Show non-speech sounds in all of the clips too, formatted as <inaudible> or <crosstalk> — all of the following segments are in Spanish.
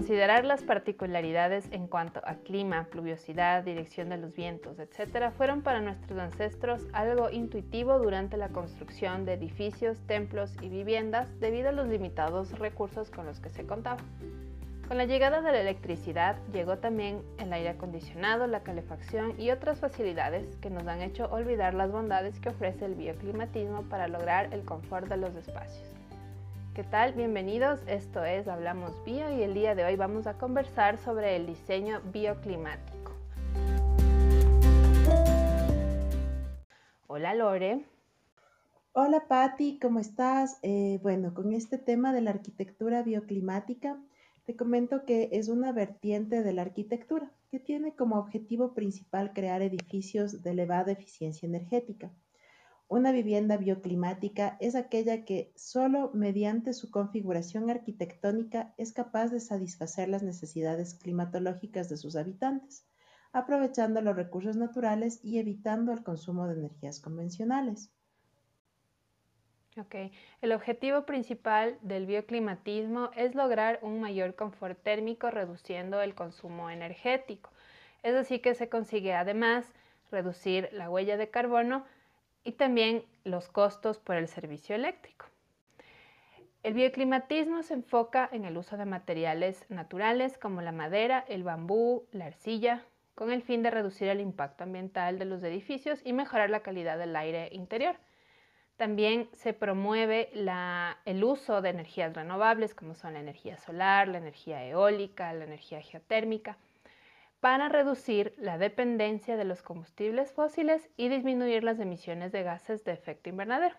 considerar las particularidades en cuanto a clima, pluviosidad, dirección de los vientos, etc., fueron para nuestros ancestros algo intuitivo durante la construcción de edificios, templos y viviendas debido a los limitados recursos con los que se contaban. Con la llegada de la electricidad llegó también el aire acondicionado, la calefacción y otras facilidades que nos han hecho olvidar las bondades que ofrece el bioclimatismo para lograr el confort de los espacios. ¿Qué tal? Bienvenidos, esto es Hablamos Bio y el día de hoy vamos a conversar sobre el diseño bioclimático. Hola Lore. Hola Patti, ¿cómo estás? Eh, bueno, con este tema de la arquitectura bioclimática, te comento que es una vertiente de la arquitectura que tiene como objetivo principal crear edificios de elevada eficiencia energética. Una vivienda bioclimática es aquella que solo mediante su configuración arquitectónica es capaz de satisfacer las necesidades climatológicas de sus habitantes, aprovechando los recursos naturales y evitando el consumo de energías convencionales. Ok, el objetivo principal del bioclimatismo es lograr un mayor confort térmico reduciendo el consumo energético. Es así que se consigue además reducir la huella de carbono y también los costos por el servicio eléctrico. El bioclimatismo se enfoca en el uso de materiales naturales como la madera, el bambú, la arcilla, con el fin de reducir el impacto ambiental de los edificios y mejorar la calidad del aire interior. También se promueve el uso de energías renovables como son la energía solar, la energía eólica, la energía geotérmica, para reducir la dependencia de los combustibles fósiles y disminuir las emisiones de gases de efecto invernadero.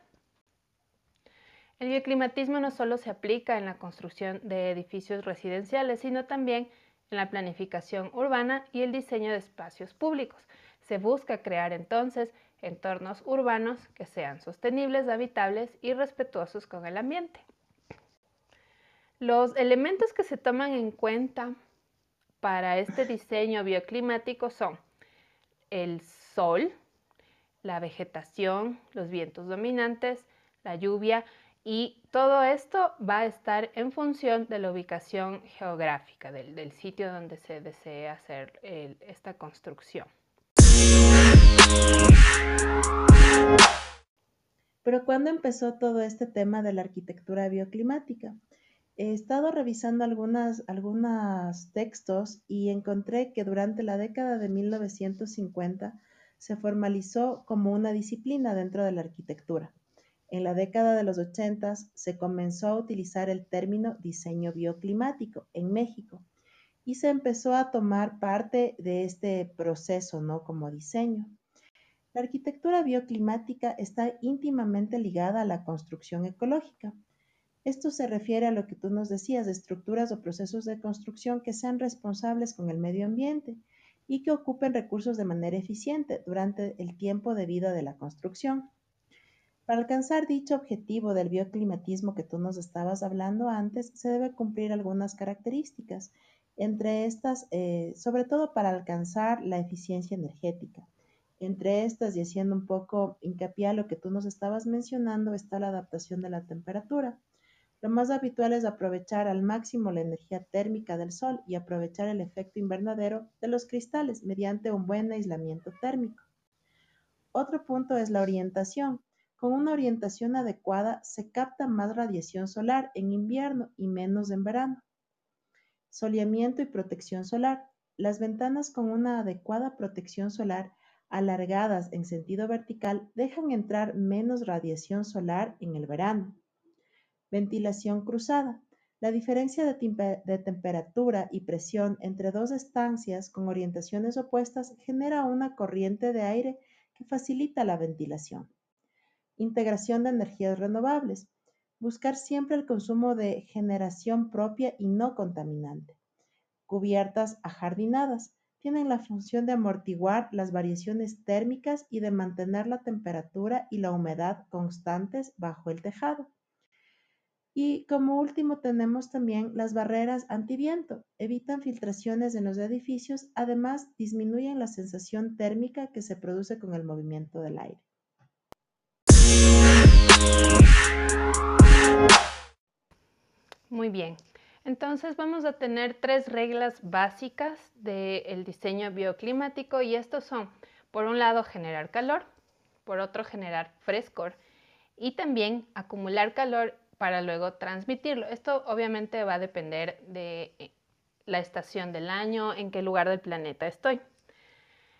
El bioclimatismo no solo se aplica en la construcción de edificios residenciales, sino también en la planificación urbana y el diseño de espacios públicos. Se busca crear entonces entornos urbanos que sean sostenibles, habitables y respetuosos con el ambiente. Los elementos que se toman en cuenta para este diseño bioclimático son el sol, la vegetación, los vientos dominantes, la lluvia y todo esto va a estar en función de la ubicación geográfica del, sitio donde se desea hacer esta construcción. Pero ¿cuándo empezó todo este tema de la arquitectura bioclimática? He estado revisando algunos textos y encontré que durante la década de 1950 se formalizó como una disciplina dentro de la arquitectura. En la década de los 80 se comenzó a utilizar el término diseño bioclimático en México y se empezó a tomar parte de este proceso, ¿no? Como diseño. La arquitectura bioclimática está íntimamente ligada a la construcción ecológica. Esto se refiere a lo que tú nos decías de estructuras o procesos de construcción que sean responsables con el medio ambiente y que ocupen recursos de manera eficiente durante el tiempo de vida de la construcción. Para alcanzar dicho objetivo del bioclimatismo que tú nos estabas hablando antes, se debe cumplir algunas características entre estas, eh, sobre todo para alcanzar la eficiencia energética. Entre estas, y haciendo un poco hincapié a lo que tú nos estabas mencionando, está la adaptación de la temperatura. Lo más habitual es aprovechar al máximo la energía térmica del sol y aprovechar el efecto invernadero de los cristales mediante un buen aislamiento térmico. Otro punto es la orientación. Con una orientación adecuada se capta más radiación solar en invierno y menos en verano. Soleamiento y protección solar. Las ventanas con una adecuada protección solar alargadas en sentido vertical dejan entrar menos radiación solar en el verano. Ventilación cruzada. La diferencia de, temperatura y presión entre dos estancias con orientaciones opuestas genera una corriente de aire que facilita la ventilación. Integración de energías renovables. Buscar siempre el consumo de generación propia y no contaminante. Cubiertas ajardinadas. Tienen la función de amortiguar las variaciones térmicas y de mantener la temperatura y la humedad constantes bajo el tejado. Y como último tenemos también las barreras antiviento. Evitan filtraciones en los edificios, además disminuyen la sensación térmica que se produce con el movimiento del aire. Muy bien. Entonces vamos a tener tres reglas básicas del diseño bioclimático y estos son, por un lado, generar calor, por otro, generar frescor y también acumular calor para luego transmitirlo. Esto obviamente va a depender de eh, la estación del año, en qué lugar del planeta estoy.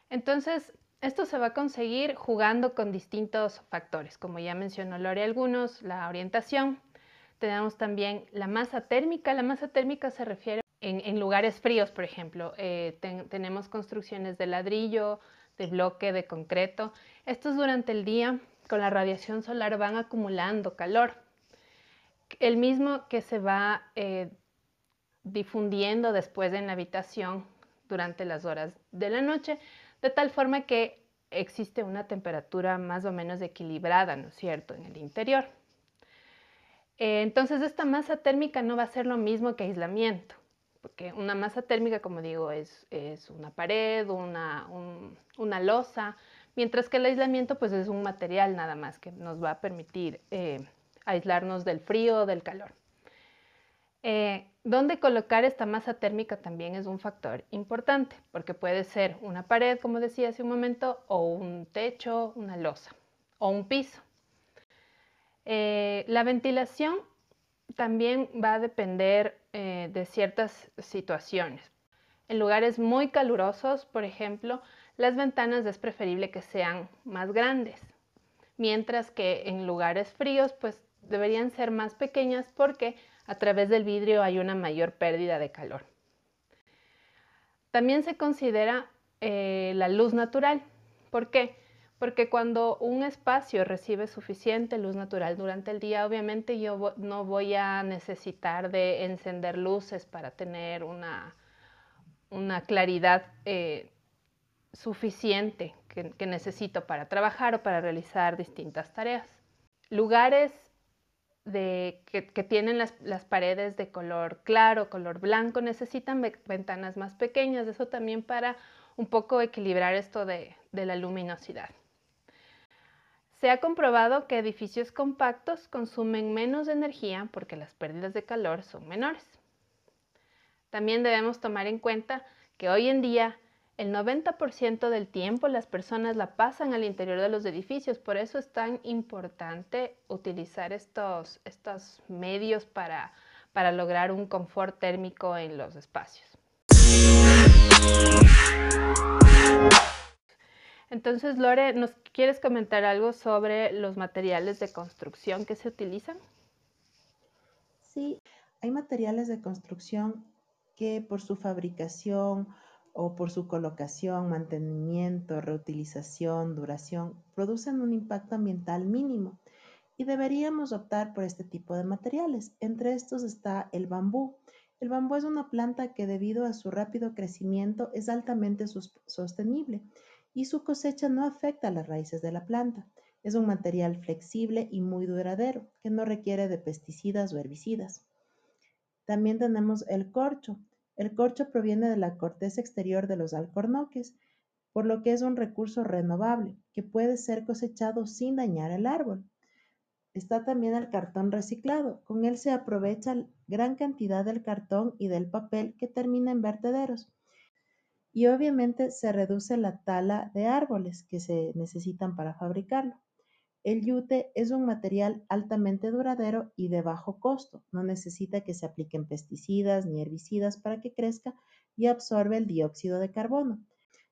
Entonces, esto se va a conseguir jugando con distintos factores, como ya mencionó Lore algunos, la orientación, tenemos también la masa térmica. La masa térmica se refiere en, lugares fríos, por ejemplo. Eh, tenemos construcciones de ladrillo, de bloque, de concreto. Estos durante el día, con la radiación solar, van acumulando calor. El mismo que se va eh, difundiendo después en la habitación durante las horas de la noche, de tal forma que existe una temperatura más o menos equilibrada, ¿no es cierto?, en el interior. Eh, entonces esta masa térmica no va a ser lo mismo que aislamiento, porque una masa térmica, como digo, es, una pared, una, una, losa, mientras que el aislamiento pues es un material nada más que nos va a permitir eh, aislarnos del frío o del calor. Eh, ¿Dónde colocar esta masa térmica también es un factor importante, porque puede ser una pared, como decía hace un momento, o un techo, una losa, o un piso. Eh, la ventilación también va a depender eh, de ciertas situaciones. En lugares muy calurosos, por ejemplo, las ventanas es preferible que sean más grandes, mientras que en lugares fríos, pues deberían ser más pequeñas porque a través del vidrio hay una mayor pérdida de calor. También se considera eh, la luz natural. ¿Por qué? porque cuando un espacio recibe suficiente luz natural durante el día, obviamente yo no voy a necesitar de encender luces para tener una, una claridad eh, suficiente que, necesito para trabajar o para realizar distintas tareas. Lugares de, que, tienen las, paredes de color claro, color blanco, necesitan ventanas más pequeñas, eso también para un poco equilibrar esto de la luminosidad. Se ha comprobado que edificios compactos consumen menos energía porque las pérdidas de calor son menores. También debemos tomar en cuenta que hoy en día el 90% del tiempo las personas la pasan al interior de los edificios, por eso es tan importante utilizar estos, estos medios para, para lograr un confort térmico en los espacios. Entonces, Lore, ¿nos quieres comentar algo sobre los materiales de construcción que se utilizan? Sí, hay materiales de construcción que por su fabricación o por su colocación, mantenimiento, reutilización, duración, producen un impacto ambiental mínimo y deberíamos optar por este tipo de materiales. Entre estos está el bambú. El bambú es una planta que debido a su rápido crecimiento es altamente sostenible y su cosecha no afecta a las raíces de la planta. Es un material flexible y muy duradero, que no requiere de pesticidas o herbicidas. También tenemos el corcho. El corcho proviene de la corteza exterior de los alcornoques, por lo que es un recurso renovable que puede ser cosechado sin dañar el árbol. Está también el cartón reciclado. Con él se aprovecha gran cantidad del cartón y del papel que termina en vertederos y obviamente se reduce la tala de árboles que se necesitan para fabricarlo. El yute es un material altamente duradero y de bajo costo. No necesita que se apliquen pesticidas ni herbicidas para que crezca y absorbe el dióxido de carbono.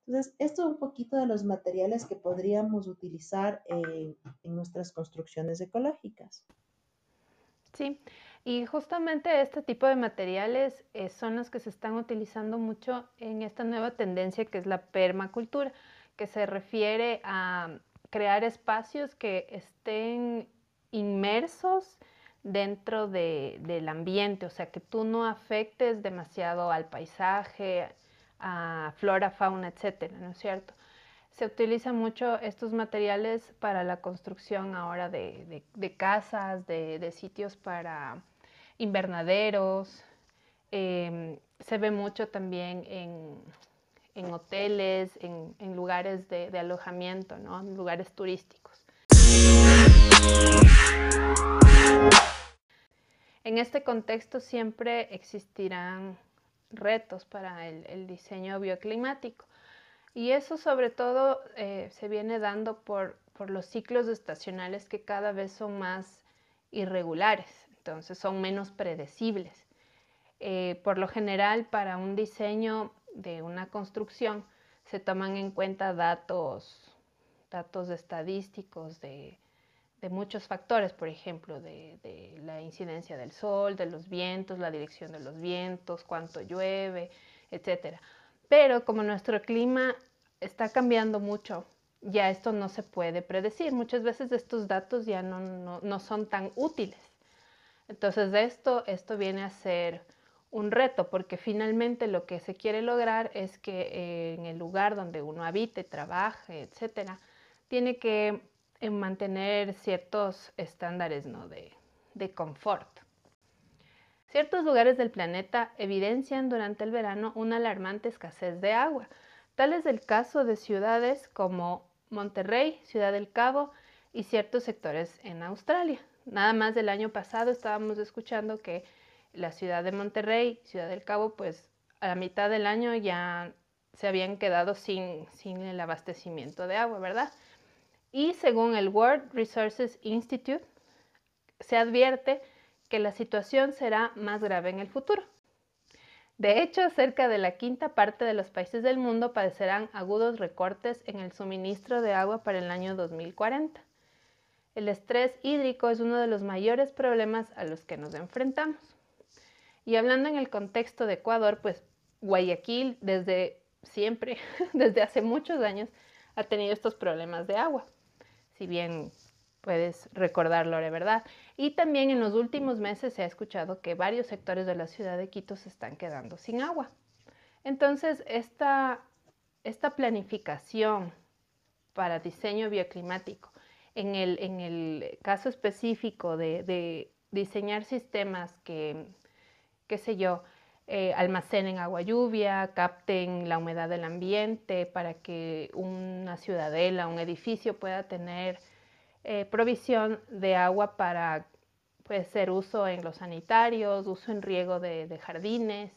Entonces, esto es un poquito de los materiales que podríamos utilizar en nuestras construcciones ecológicas. Sí, y justamente este tipo de materiales eh, son los que se están utilizando mucho en esta nueva tendencia que es la permacultura, que se refiere a crear espacios que estén inmersos dentro del ambiente, o sea, que tú no afectes demasiado al paisaje, a flora, fauna, etcétera, ¿no es cierto? Se utilizan mucho estos materiales para la construcción ahora de, casas, de, sitios para invernaderos. Em, se ve mucho también en, hoteles, en, lugares de, alojamiento, en lugares turísticos. En este contexto siempre existirán retos para el, diseño bioclimático y eso sobre todo eh, se viene dando por, por los ciclos estacionales que cada vez son más irregulares, entonces son menos predecibles. Eh, por lo general, para un diseño de una construcción se toman en cuenta datos, datos estadísticos de, muchos factores, por ejemplo, de, la incidencia del sol, de los vientos, la dirección de los vientos, cuánto llueve, etc. Pero como nuestro clima está cambiando mucho, ya esto no se puede predecir. Muchas veces estos datos ya no, no son tan útiles. Entonces, esto, esto viene a ser un reto, porque finalmente lo que se quiere lograr es que eh, en el lugar donde uno habite, trabaje, etcétera, tiene que eh, mantener ciertos estándares ¿no? de, de confort. Ciertos lugares del planeta evidencian durante el verano una alarmante escasez de agua. Tal es el caso de ciudades como Monterrey, Ciudad del Cabo y ciertos sectores en Australia. Nada más del año pasado estábamos escuchando que la ciudad de Monterrey, Ciudad del Cabo, pues a la mitad del año ya se habían quedado sin, el abastecimiento de agua, ¿verdad? Y según el World Resources Institute, se advierte que la situación será más grave en el futuro. De hecho, cerca de la quinta parte de los países del mundo padecerán agudos recortes en el suministro de agua para el año 2040. El estrés hídrico es uno de los mayores problemas a los que nos enfrentamos. Y hablando en el contexto de Ecuador, pues Guayaquil desde siempre, <laughs> desde hace muchos años, ha tenido estos problemas de agua. Si bien puedes recordarlo, de verdad. Y también en los últimos meses se ha escuchado que varios sectores de la ciudad de Quito se están quedando sin agua. Entonces, esta, esta planificación para diseño bioclimático, en el, en el caso específico de, de diseñar sistemas que qué sé yo, eh, almacenen agua lluvia, capten la humedad del ambiente para que una ciudadela, un edificio pueda tener eh, provisión de agua para puede ser uso en los sanitarios, uso en riego de, de jardines.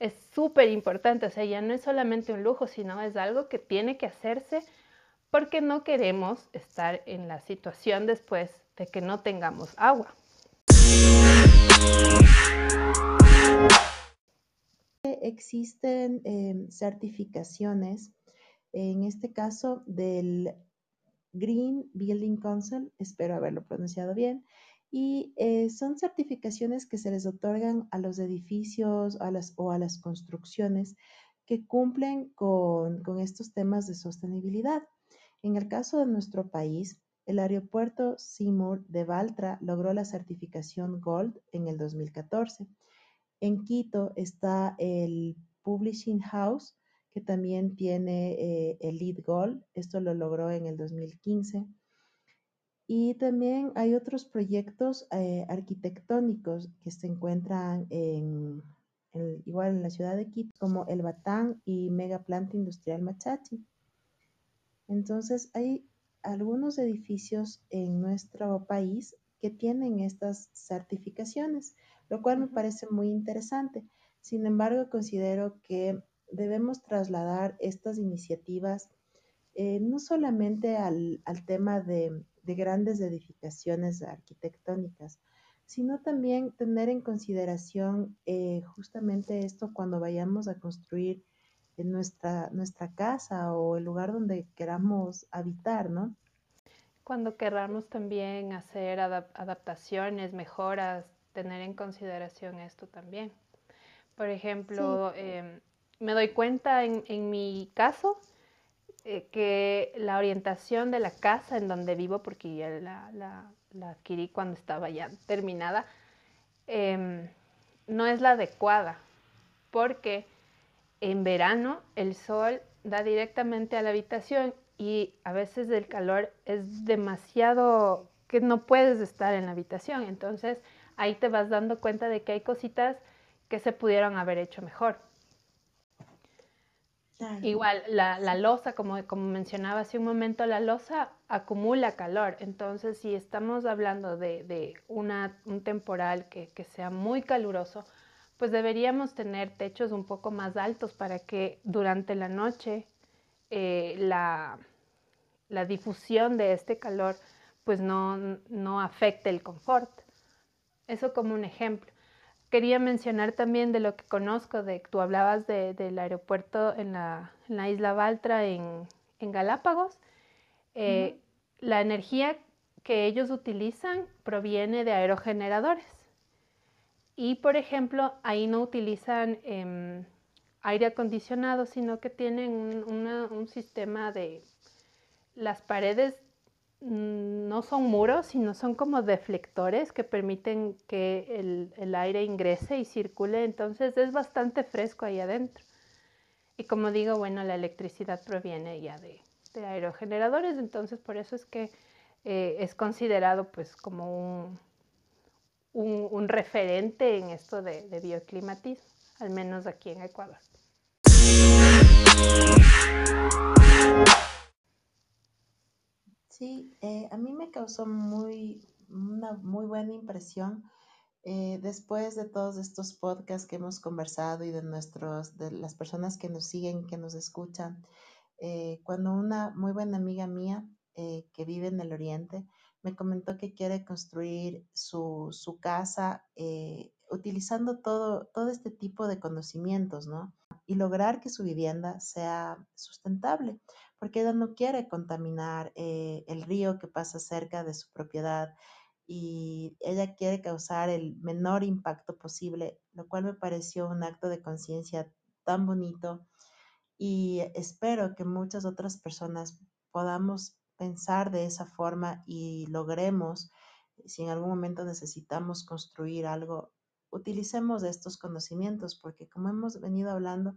Es súper importante, o sea, ya no es solamente un lujo, sino es algo que tiene que hacerse porque no queremos estar en la situación después de que no tengamos agua. Existen em, certificaciones, en este caso del Green Building Council, espero haberlo pronunciado bien, y eh, son certificaciones que se les otorgan a los edificios o a las construcciones que cumplen con, estos temas de sostenibilidad. En el caso de nuestro país, el aeropuerto Seymour de Baltra logró la certificación Gold en el 2014. En Quito está el Publishing House, que también tiene eh, el Lead Gold. Esto lo logró en el 2015. Y también hay otros proyectos eh, arquitectónicos que se encuentran en, igual en la ciudad de Quito, como el Batán y Mega Planta Industrial Machachi. Entonces, hay algunos edificios en nuestro país que tienen estas certificaciones, lo cual me parece muy interesante. Sin embargo, considero que debemos trasladar estas iniciativas eh, no solamente al, tema de, grandes edificaciones arquitectónicas, sino también tener en consideración eh, justamente esto cuando vayamos a construir en nuestra, nuestra casa o el lugar donde queramos habitar, ¿no? Cuando queramos también hacer adaptaciones, mejoras, tener en consideración esto también. Por ejemplo, em, me doy cuenta en, mi caso eh, que la orientación de la casa en donde vivo, porque ya la, adquirí cuando estaba ya terminada, em, no es la adecuada, porque en verano el sol da directamente a la habitación y a veces el calor es demasiado que no puedes estar en la habitación. Entonces ahí te vas dando cuenta de que hay cositas que se pudieron haber hecho mejor. Igual, la, la losa, como, como mencionaba hace un momento, la losa acumula calor. Entonces, si estamos hablando de, una, un temporal que, sea muy caluroso, pues deberíamos tener techos un poco más altos para que durante la noche eh, la, la, difusión de este calor pues no, no afecte el confort. Eso como un ejemplo quería mencionar también de lo que conozco, de tú hablabas del aeropuerto en la, isla Baltra en, Galápagos. Eh, la energía que ellos utilizan proviene de aerogeneradores. Y, por ejemplo, ahí no utilizan em, aire acondicionado, sino que tienen un sistema de... Las paredes no son muros, sino son como deflectores que permiten que el, aire ingrese y circule, entonces es bastante fresco ahí adentro. Y como digo, bueno, la electricidad proviene ya de, aerogeneradores, entonces por eso es que eh, es considerado pues como un, un, referente en esto de, de bioclimatismo, al menos aquí en Ecuador. Sí, eh, a mí me causó muy, una muy buena impresión eh, después de todos estos podcasts que hemos conversado y de nuestros, de las personas que nos siguen, que nos escuchan, eh, cuando una muy buena amiga mía que vive en el Oriente me comentó que quiere construir su, su casa utilizando todo, todo este tipo de conocimientos, ¿no? Y lograr que su vivienda sea sustentable porque ella no quiere contaminar eh, el río que pasa cerca de su propiedad y ella quiere causar el menor impacto posible, lo cual me pareció un acto de conciencia tan bonito y espero que muchas otras personas podamos pensar de esa forma y logremos, si en algún momento necesitamos construir algo, utilicemos estos conocimientos, porque como hemos venido hablando,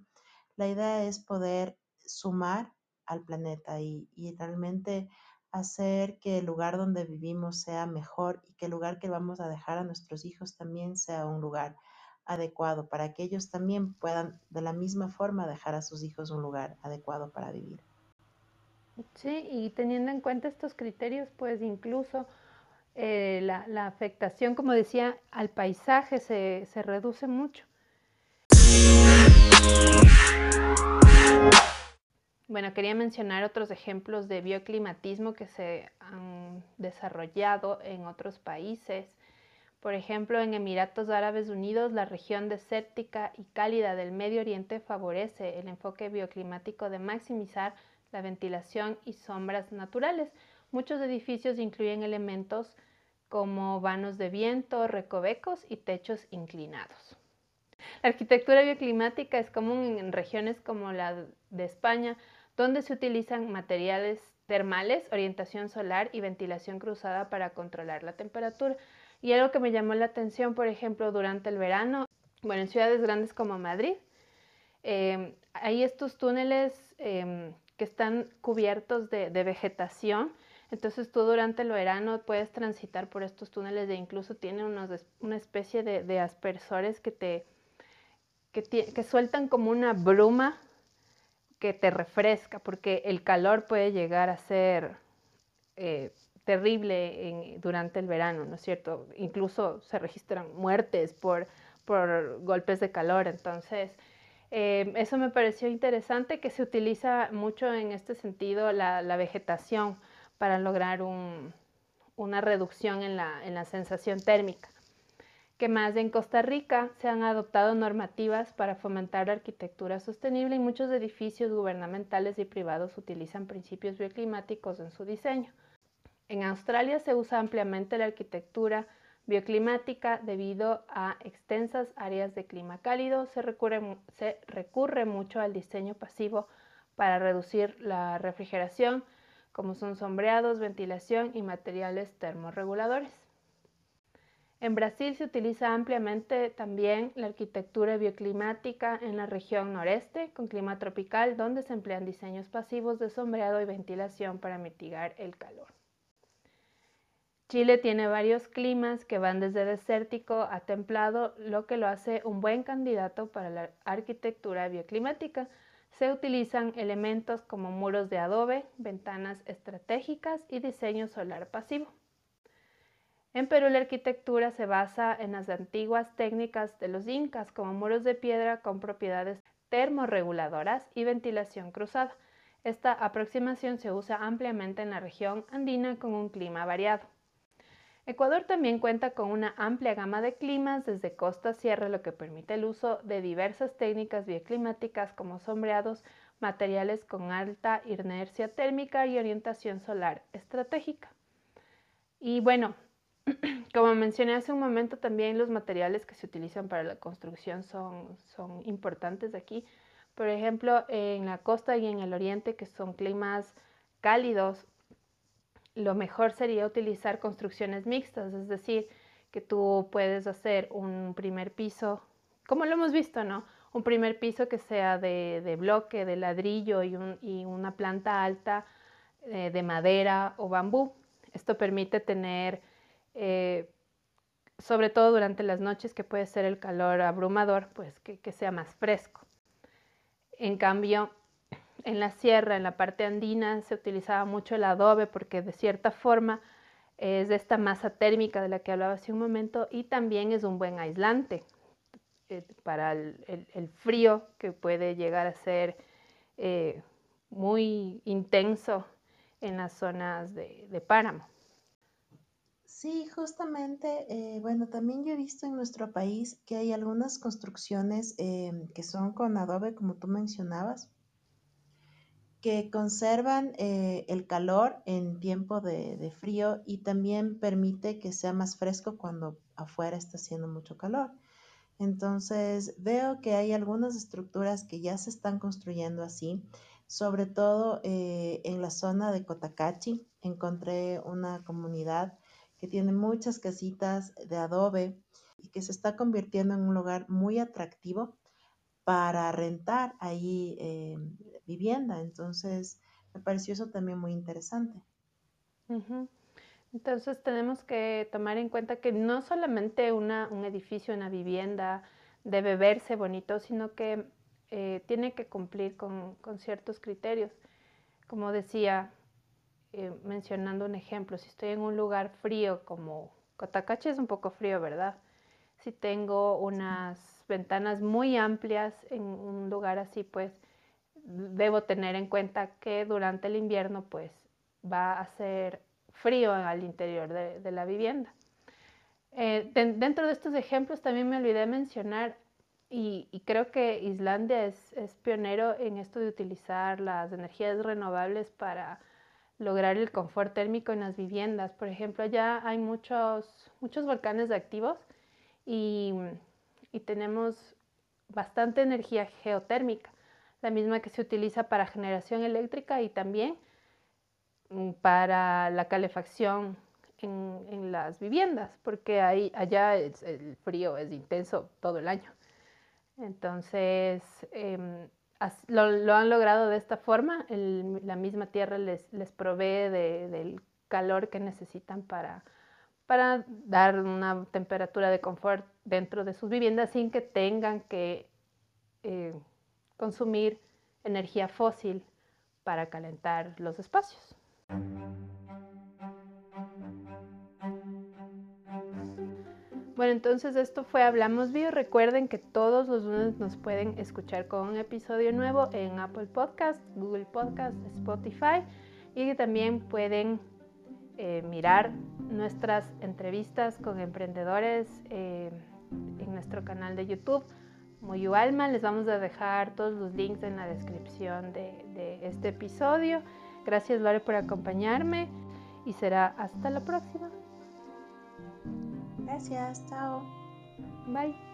la idea es poder sumar al planeta y, realmente hacer que el lugar donde vivimos sea mejor y que el lugar que vamos a dejar a nuestros hijos también sea un lugar adecuado para que ellos también puedan de la misma forma dejar a sus hijos un lugar adecuado para vivir. Sí, y teniendo en cuenta estos criterios, pues incluso eh, la, afectación, como decía, al paisaje se, se reduce mucho. Bueno, quería mencionar otros ejemplos de bioclimatismo que se han desarrollado en otros países. Por ejemplo, en Emiratos Árabes Unidos, la región desértica y cálida del Medio Oriente favorece el enfoque bioclimático de maximizar la ventilación y sombras naturales. Muchos edificios incluyen elementos como vanos de viento, recovecos y techos inclinados. La arquitectura bioclimática es común en regiones como la de España, donde se utilizan materiales termales, orientación solar y ventilación cruzada para controlar la temperatura. Y algo que me llamó la atención, por ejemplo, durante el verano, bueno, en ciudades grandes como Madrid, em, hay estos túneles em, que están cubiertos de, vegetación. Entonces tú durante el verano puedes transitar por estos túneles e incluso tienen una especie de, aspersores que que sueltan como una bruma que te refresca, porque el calor puede llegar a ser eh, terrible durante el verano, ¿no es cierto? Incluso se registran muertes por, por golpes de calor, entonces eh, eso me pareció interesante que se utiliza mucho en este sentido la, vegetación para lograr una reducción en la sensación térmica que más en Costa Rica se han adoptado normativas para fomentar la arquitectura sostenible y muchos edificios gubernamentales y privados utilizan principios bioclimáticos en su diseño. En Australia se usa ampliamente la arquitectura bioclimática debido a extensas áreas de clima cálido. Se recurre, se recurre mucho al diseño pasivo para reducir la refrigeración, como son sombreados, ventilación y materiales termorreguladores. En Brasil se utiliza ampliamente también la arquitectura bioclimática en la región noreste, con clima tropical, donde se emplean diseños pasivos de sombreado y ventilación para mitigar el calor. Chile tiene varios climas que van desde desértico a templado, lo que lo hace un buen candidato para la arquitectura bioclimática. se utilizan elementos como muros de adobe, ventanas estratégicas y diseño solar pasivo. En Perú la arquitectura se basa en las antiguas técnicas de los incas como muros de piedra con propiedades termorreguladoras y ventilación cruzada. Esta aproximación se usa ampliamente en la región andina con un clima variado. Ecuador también cuenta con una amplia gama de climas desde costa a sierra, lo que permite el uso de diversas técnicas bioclimáticas como sombreados, materiales con alta inercia térmica y orientación solar estratégica. Y bueno, <clears throat> como mencioné hace un momento, también los materiales que se utilizan para la construcción son, son importantes aquí. Por ejemplo, en la costa y en el oriente, que son climas cálidos, lo mejor sería utilizar construcciones mixtas, es decir, que tú puedes hacer un primer piso, como lo hemos visto, ¿no? Un primer piso que sea de, bloque, de ladrillo y, una planta alta eh, de madera o bambú. Esto permite tener, eh, sobre todo durante las noches que puede ser el calor abrumador, pues que sea más fresco. En cambio, en la sierra, en la parte andina, se utilizaba mucho el adobe porque de cierta forma es de esta masa térmica de la que hablaba hace un momento y también es un buen aislante eh, para el, frío que puede llegar a ser eh, muy intenso en las zonas de, páramo. Sí, justamente, eh, bueno, también yo he visto en nuestro país que hay algunas construcciones que son con adobe, como tú mencionabas, que conservan eh, el calor en tiempo de, frío y también permite que sea más fresco cuando afuera está haciendo mucho calor. Entonces veo que hay algunas estructuras que ya se están construyendo así, sobre todo eh, en la zona de Cotacachi. Encontré una comunidad que tiene muchas casitas de adobe y que se está convirtiendo en un lugar muy atractivo para rentar ahí eh, vivienda. Entonces, me pareció eso también muy interesante. Entonces, tenemos que tomar en cuenta que no solamente una, un edificio, una vivienda debe verse bonito, sino que eh, tiene que cumplir con, ciertos criterios. Como decía, eh, mencionando un ejemplo, si estoy en un lugar frío como Cotacache es un poco frío, ¿verdad? Si tengo unas ventanas muy amplias en un lugar así, pues debo tener en cuenta que durante el invierno pues va a ser frío al interior de, la vivienda. Eh, dentro de estos ejemplos también me olvidé mencionar y, creo que Islandia es, es, pionero en esto de utilizar las energías renovables para lograr el confort térmico en las viviendas. Por ejemplo, ya hay muchos, muchos volcanes activos y y tenemos bastante energía geotérmica, la misma que se utiliza para generación eléctrica y también mm, para la calefacción en, las viviendas, porque ahí, allá el frío es intenso todo el año. Entonces, em, lo, han logrado de esta forma, la misma tierra les, provee del calor que necesitan para, para dar una temperatura de confort dentro de sus viviendas sin que tengan que eh, consumir energía fósil para calentar los espacios. Bueno, entonces esto fue Hablamos Bio. Recuerden que todos los lunes nos pueden escuchar con un episodio nuevo en Apple Podcast, Google Podcast, Spotify y también pueden eh, mirar nuestras entrevistas con emprendedores eh, en nuestro canal de YouTube. Moyu Alma, les vamos a dejar todos los links en la descripción de, de este episodio. Gracias Lore por acompañarme y será hasta la próxima. Gracias, chao. Bye.